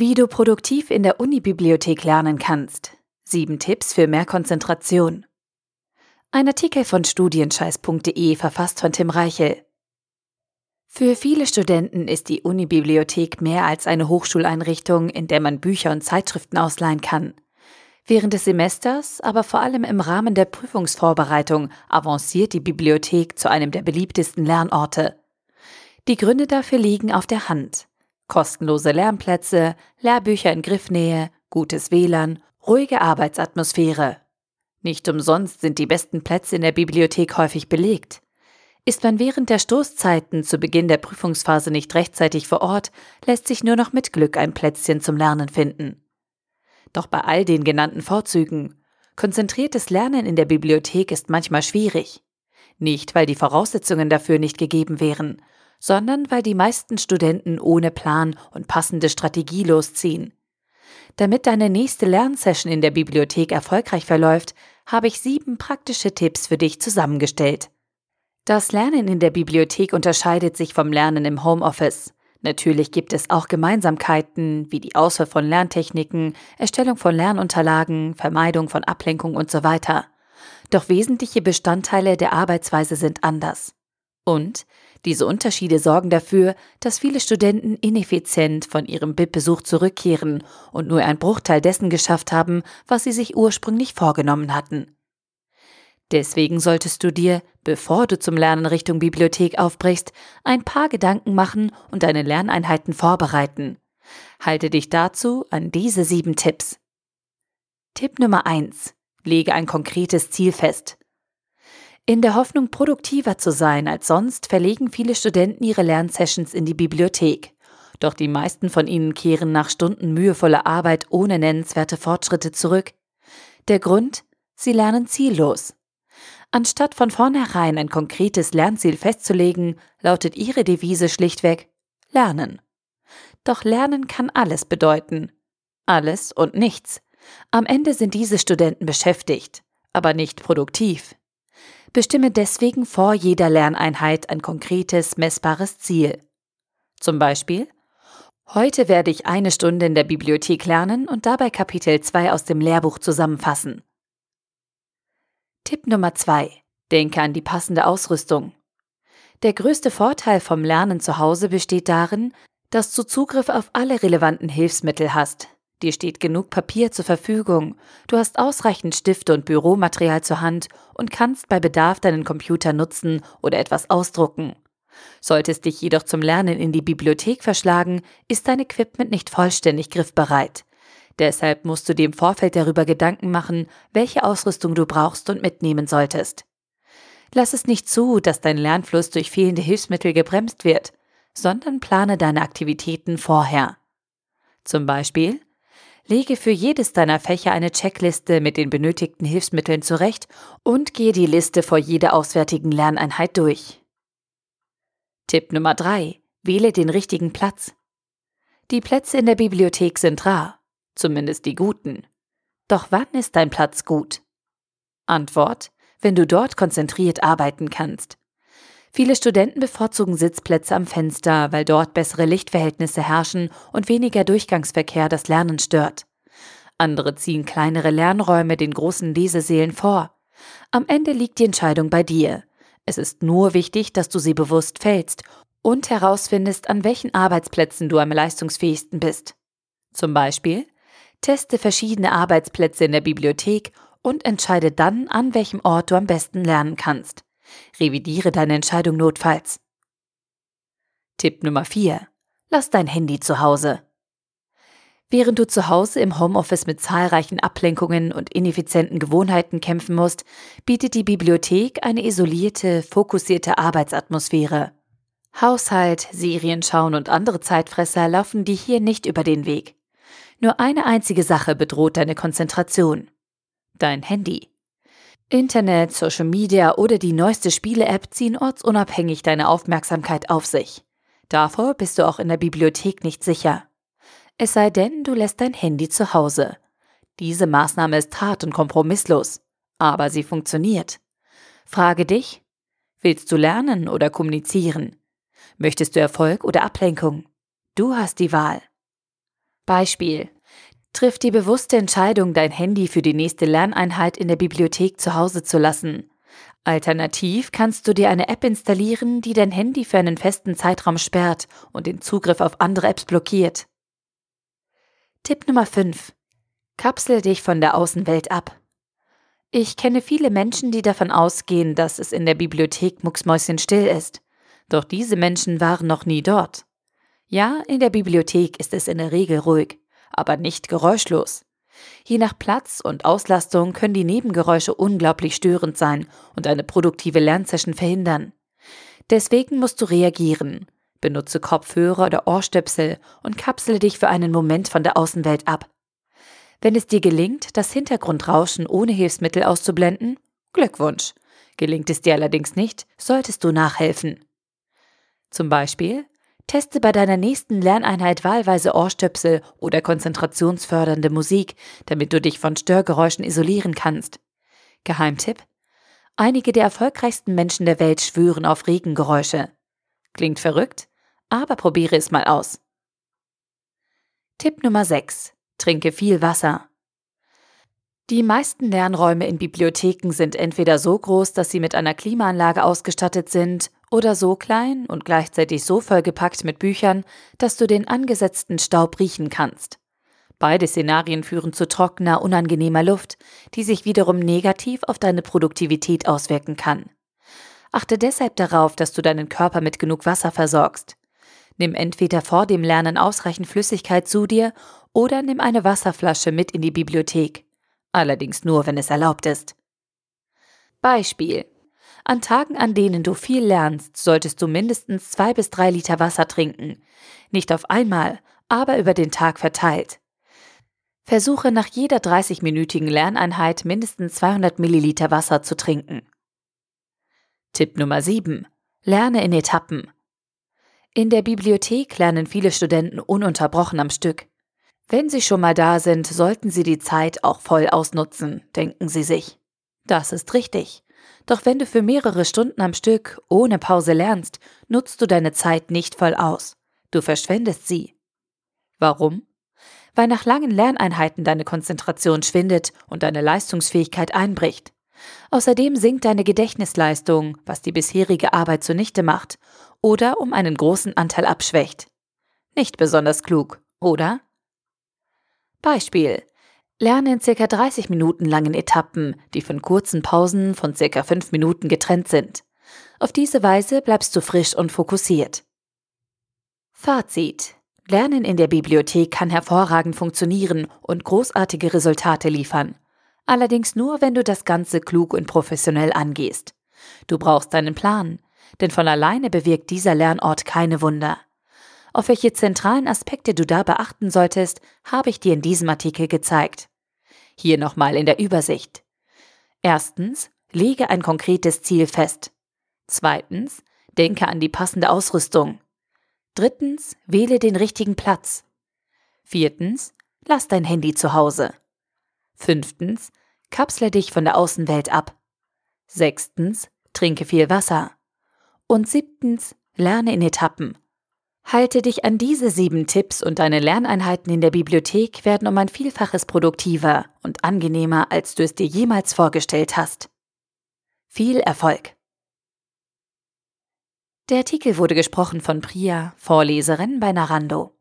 Wie du produktiv in der Unibibliothek lernen kannst. Sieben Tipps für mehr Konzentration. Ein Artikel von studienscheiß.de verfasst von Tim Reichel. Für viele Studenten ist die Unibibliothek mehr als eine Hochschuleinrichtung, in der man Bücher und Zeitschriften ausleihen kann. Während des Semesters, aber vor allem im Rahmen der Prüfungsvorbereitung, avanciert die Bibliothek zu einem der beliebtesten Lernorte. Die Gründe dafür liegen auf der Hand kostenlose Lernplätze, Lehrbücher in Griffnähe, gutes WLAN, ruhige Arbeitsatmosphäre. Nicht umsonst sind die besten Plätze in der Bibliothek häufig belegt. Ist man während der Stoßzeiten zu Beginn der Prüfungsphase nicht rechtzeitig vor Ort, lässt sich nur noch mit Glück ein Plätzchen zum Lernen finden. Doch bei all den genannten Vorzügen, konzentriertes Lernen in der Bibliothek ist manchmal schwierig. Nicht, weil die Voraussetzungen dafür nicht gegeben wären, sondern weil die meisten Studenten ohne Plan und passende Strategie losziehen. Damit deine nächste Lernsession in der Bibliothek erfolgreich verläuft, habe ich sieben praktische Tipps für dich zusammengestellt. Das Lernen in der Bibliothek unterscheidet sich vom Lernen im Homeoffice. Natürlich gibt es auch Gemeinsamkeiten wie die Auswahl von Lerntechniken, Erstellung von Lernunterlagen, Vermeidung von Ablenkung und so weiter. Doch wesentliche Bestandteile der Arbeitsweise sind anders. Und diese Unterschiede sorgen dafür, dass viele Studenten ineffizient von ihrem BIP-Besuch zurückkehren und nur ein Bruchteil dessen geschafft haben, was sie sich ursprünglich vorgenommen hatten. Deswegen solltest du dir, bevor du zum Lernen Richtung Bibliothek aufbrichst, ein paar Gedanken machen und deine Lerneinheiten vorbereiten. Halte dich dazu an diese sieben Tipps. Tipp Nummer eins: Lege ein konkretes Ziel fest. In der Hoffnung, produktiver zu sein als sonst, verlegen viele Studenten ihre Lernsessions in die Bibliothek. Doch die meisten von ihnen kehren nach Stunden mühevoller Arbeit ohne nennenswerte Fortschritte zurück. Der Grund? Sie lernen ziellos. Anstatt von vornherein ein konkretes Lernziel festzulegen, lautet ihre Devise schlichtweg Lernen. Doch Lernen kann alles bedeuten. Alles und nichts. Am Ende sind diese Studenten beschäftigt, aber nicht produktiv. Bestimme deswegen vor jeder Lerneinheit ein konkretes, messbares Ziel. Zum Beispiel, heute werde ich eine Stunde in der Bibliothek lernen und dabei Kapitel 2 aus dem Lehrbuch zusammenfassen. Tipp Nummer 2. Denke an die passende Ausrüstung. Der größte Vorteil vom Lernen zu Hause besteht darin, dass du Zugriff auf alle relevanten Hilfsmittel hast, Dir steht genug Papier zur Verfügung, du hast ausreichend Stifte und Büromaterial zur Hand und kannst bei Bedarf deinen Computer nutzen oder etwas ausdrucken. Solltest dich jedoch zum Lernen in die Bibliothek verschlagen, ist dein Equipment nicht vollständig griffbereit. Deshalb musst du dir im Vorfeld darüber Gedanken machen, welche Ausrüstung du brauchst und mitnehmen solltest. Lass es nicht zu, dass dein Lernfluss durch fehlende Hilfsmittel gebremst wird, sondern plane deine Aktivitäten vorher. Zum Beispiel Lege für jedes deiner Fächer eine Checkliste mit den benötigten Hilfsmitteln zurecht und gehe die Liste vor jeder auswärtigen Lerneinheit durch. Tipp Nummer 3. Wähle den richtigen Platz. Die Plätze in der Bibliothek sind rar, zumindest die guten. Doch wann ist dein Platz gut? Antwort, wenn du dort konzentriert arbeiten kannst. Viele Studenten bevorzugen Sitzplätze am Fenster, weil dort bessere Lichtverhältnisse herrschen und weniger Durchgangsverkehr das Lernen stört. Andere ziehen kleinere Lernräume den großen Lesesälen vor. Am Ende liegt die Entscheidung bei dir. Es ist nur wichtig, dass du sie bewusst fällst und herausfindest, an welchen Arbeitsplätzen du am leistungsfähigsten bist. Zum Beispiel, teste verschiedene Arbeitsplätze in der Bibliothek und entscheide dann, an welchem Ort du am besten lernen kannst. Revidiere deine Entscheidung notfalls. Tipp Nummer 4. Lass dein Handy zu Hause. Während du zu Hause im Homeoffice mit zahlreichen Ablenkungen und ineffizienten Gewohnheiten kämpfen musst, bietet die Bibliothek eine isolierte, fokussierte Arbeitsatmosphäre. Haushalt, Serienschauen und andere Zeitfresser laufen dir hier nicht über den Weg. Nur eine einzige Sache bedroht deine Konzentration. Dein Handy. Internet, Social Media oder die neueste Spiele-App ziehen ortsunabhängig deine Aufmerksamkeit auf sich. Davor bist du auch in der Bibliothek nicht sicher. Es sei denn, du lässt dein Handy zu Hause. Diese Maßnahme ist hart und kompromisslos, aber sie funktioniert. Frage dich, willst du lernen oder kommunizieren? Möchtest du Erfolg oder Ablenkung? Du hast die Wahl. Beispiel. Triff die bewusste Entscheidung, dein Handy für die nächste Lerneinheit in der Bibliothek zu Hause zu lassen. Alternativ kannst du dir eine App installieren, die dein Handy für einen festen Zeitraum sperrt und den Zugriff auf andere Apps blockiert. Tipp Nummer 5. Kapsel dich von der Außenwelt ab. Ich kenne viele Menschen, die davon ausgehen, dass es in der Bibliothek mucksmäuschenstill ist. Doch diese Menschen waren noch nie dort. Ja, in der Bibliothek ist es in der Regel ruhig, aber nicht geräuschlos. Je nach Platz und Auslastung können die Nebengeräusche unglaublich störend sein und eine produktive Lernsession verhindern. Deswegen musst du reagieren. Benutze Kopfhörer oder Ohrstöpsel und kapsele dich für einen Moment von der Außenwelt ab. Wenn es dir gelingt, das Hintergrundrauschen ohne Hilfsmittel auszublenden, Glückwunsch. Gelingt es dir allerdings nicht, solltest du nachhelfen. Zum Beispiel Teste bei deiner nächsten Lerneinheit wahlweise Ohrstöpsel oder konzentrationsfördernde Musik, damit du dich von Störgeräuschen isolieren kannst. Geheimtipp? Einige der erfolgreichsten Menschen der Welt schwören auf Regengeräusche. Klingt verrückt, aber probiere es mal aus. Tipp Nummer 6. Trinke viel Wasser. Die meisten Lernräume in Bibliotheken sind entweder so groß, dass sie mit einer Klimaanlage ausgestattet sind, oder so klein und gleichzeitig so vollgepackt mit Büchern, dass du den angesetzten Staub riechen kannst. Beide Szenarien führen zu trockener, unangenehmer Luft, die sich wiederum negativ auf deine Produktivität auswirken kann. Achte deshalb darauf, dass du deinen Körper mit genug Wasser versorgst. Nimm entweder vor dem Lernen ausreichend Flüssigkeit zu dir oder nimm eine Wasserflasche mit in die Bibliothek allerdings nur, wenn es erlaubt ist. Beispiel. An Tagen, an denen du viel lernst, solltest du mindestens zwei bis drei Liter Wasser trinken. Nicht auf einmal, aber über den Tag verteilt. Versuche nach jeder 30-minütigen Lerneinheit mindestens 200 Milliliter Wasser zu trinken. Tipp Nummer 7. Lerne in Etappen. In der Bibliothek lernen viele Studenten ununterbrochen am Stück. Wenn Sie schon mal da sind, sollten Sie die Zeit auch voll ausnutzen, denken Sie sich. Das ist richtig. Doch wenn du für mehrere Stunden am Stück ohne Pause lernst, nutzt du deine Zeit nicht voll aus. Du verschwendest sie. Warum? Weil nach langen Lerneinheiten deine Konzentration schwindet und deine Leistungsfähigkeit einbricht. Außerdem sinkt deine Gedächtnisleistung, was die bisherige Arbeit zunichte macht oder um einen großen Anteil abschwächt. Nicht besonders klug, oder? Beispiel. Lerne in circa 30 Minuten langen Etappen, die von kurzen Pausen von circa 5 Minuten getrennt sind. Auf diese Weise bleibst du frisch und fokussiert. Fazit. Lernen in der Bibliothek kann hervorragend funktionieren und großartige Resultate liefern. Allerdings nur, wenn du das Ganze klug und professionell angehst. Du brauchst einen Plan, denn von alleine bewirkt dieser Lernort keine Wunder. Auf welche zentralen Aspekte du da beachten solltest, habe ich dir in diesem Artikel gezeigt. Hier nochmal in der Übersicht. Erstens, lege ein konkretes Ziel fest. Zweitens, denke an die passende Ausrüstung. Drittens, wähle den richtigen Platz. Viertens, lass dein Handy zu Hause. Fünftens, kapsle dich von der Außenwelt ab. Sechstens, trinke viel Wasser. Und siebtens, lerne in Etappen. Halte dich an diese sieben Tipps und deine Lerneinheiten in der Bibliothek werden um ein Vielfaches produktiver und angenehmer, als du es dir jemals vorgestellt hast. Viel Erfolg! Der Artikel wurde gesprochen von Priya, Vorleserin bei Narando.